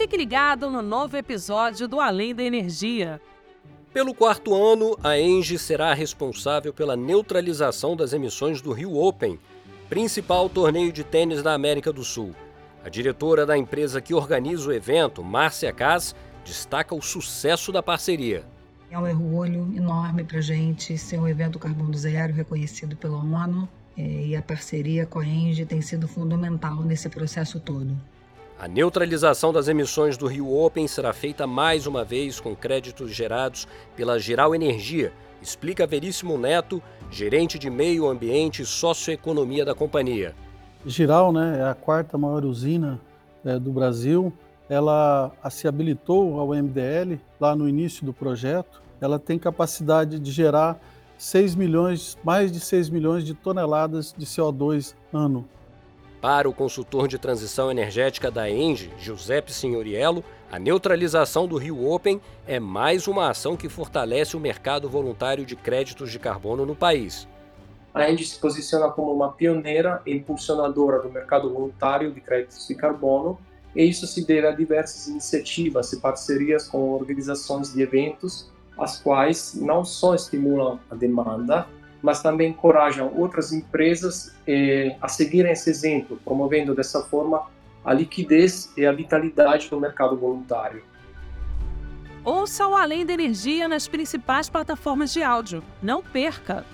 Fique ligado no novo episódio do Além da Energia. Pelo quarto ano, a ENGIE será responsável pela neutralização das emissões do Rio Open, principal torneio de tênis da América do Sul. A diretora da empresa que organiza o evento, Márcia Cas, destaca o sucesso da parceria. É um orgulho enorme para a gente ser um evento carbono zero reconhecido pela ONU é, e a parceria com a ENGIE tem sido fundamental nesse processo todo. A neutralização das emissões do Rio Open será feita mais uma vez com créditos gerados pela Geral Energia, explica Veríssimo Neto, gerente de Meio Ambiente e Socioeconomia da companhia. Giral né, é a quarta maior usina é, do Brasil. Ela se habilitou ao MDL lá no início do projeto. Ela tem capacidade de gerar 6 milhões, mais de 6 milhões de toneladas de CO2 ano. Para o consultor de transição energética da ENGIE, Giuseppe Signoriello, a neutralização do Rio Open é mais uma ação que fortalece o mercado voluntário de créditos de carbono no país. A ENGIE se posiciona como uma pioneira e impulsionadora do mercado voluntário de créditos de carbono, e isso se deve a diversas iniciativas e parcerias com organizações de eventos, as quais não só estimulam a demanda, mas também encorajam outras empresas eh, a seguirem esse exemplo, promovendo dessa forma a liquidez e a vitalidade do mercado voluntário. Ouça o Além da Energia nas principais plataformas de áudio. Não perca!